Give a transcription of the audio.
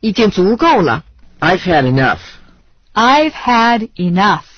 已经足够了。I've had enough. I've had enough.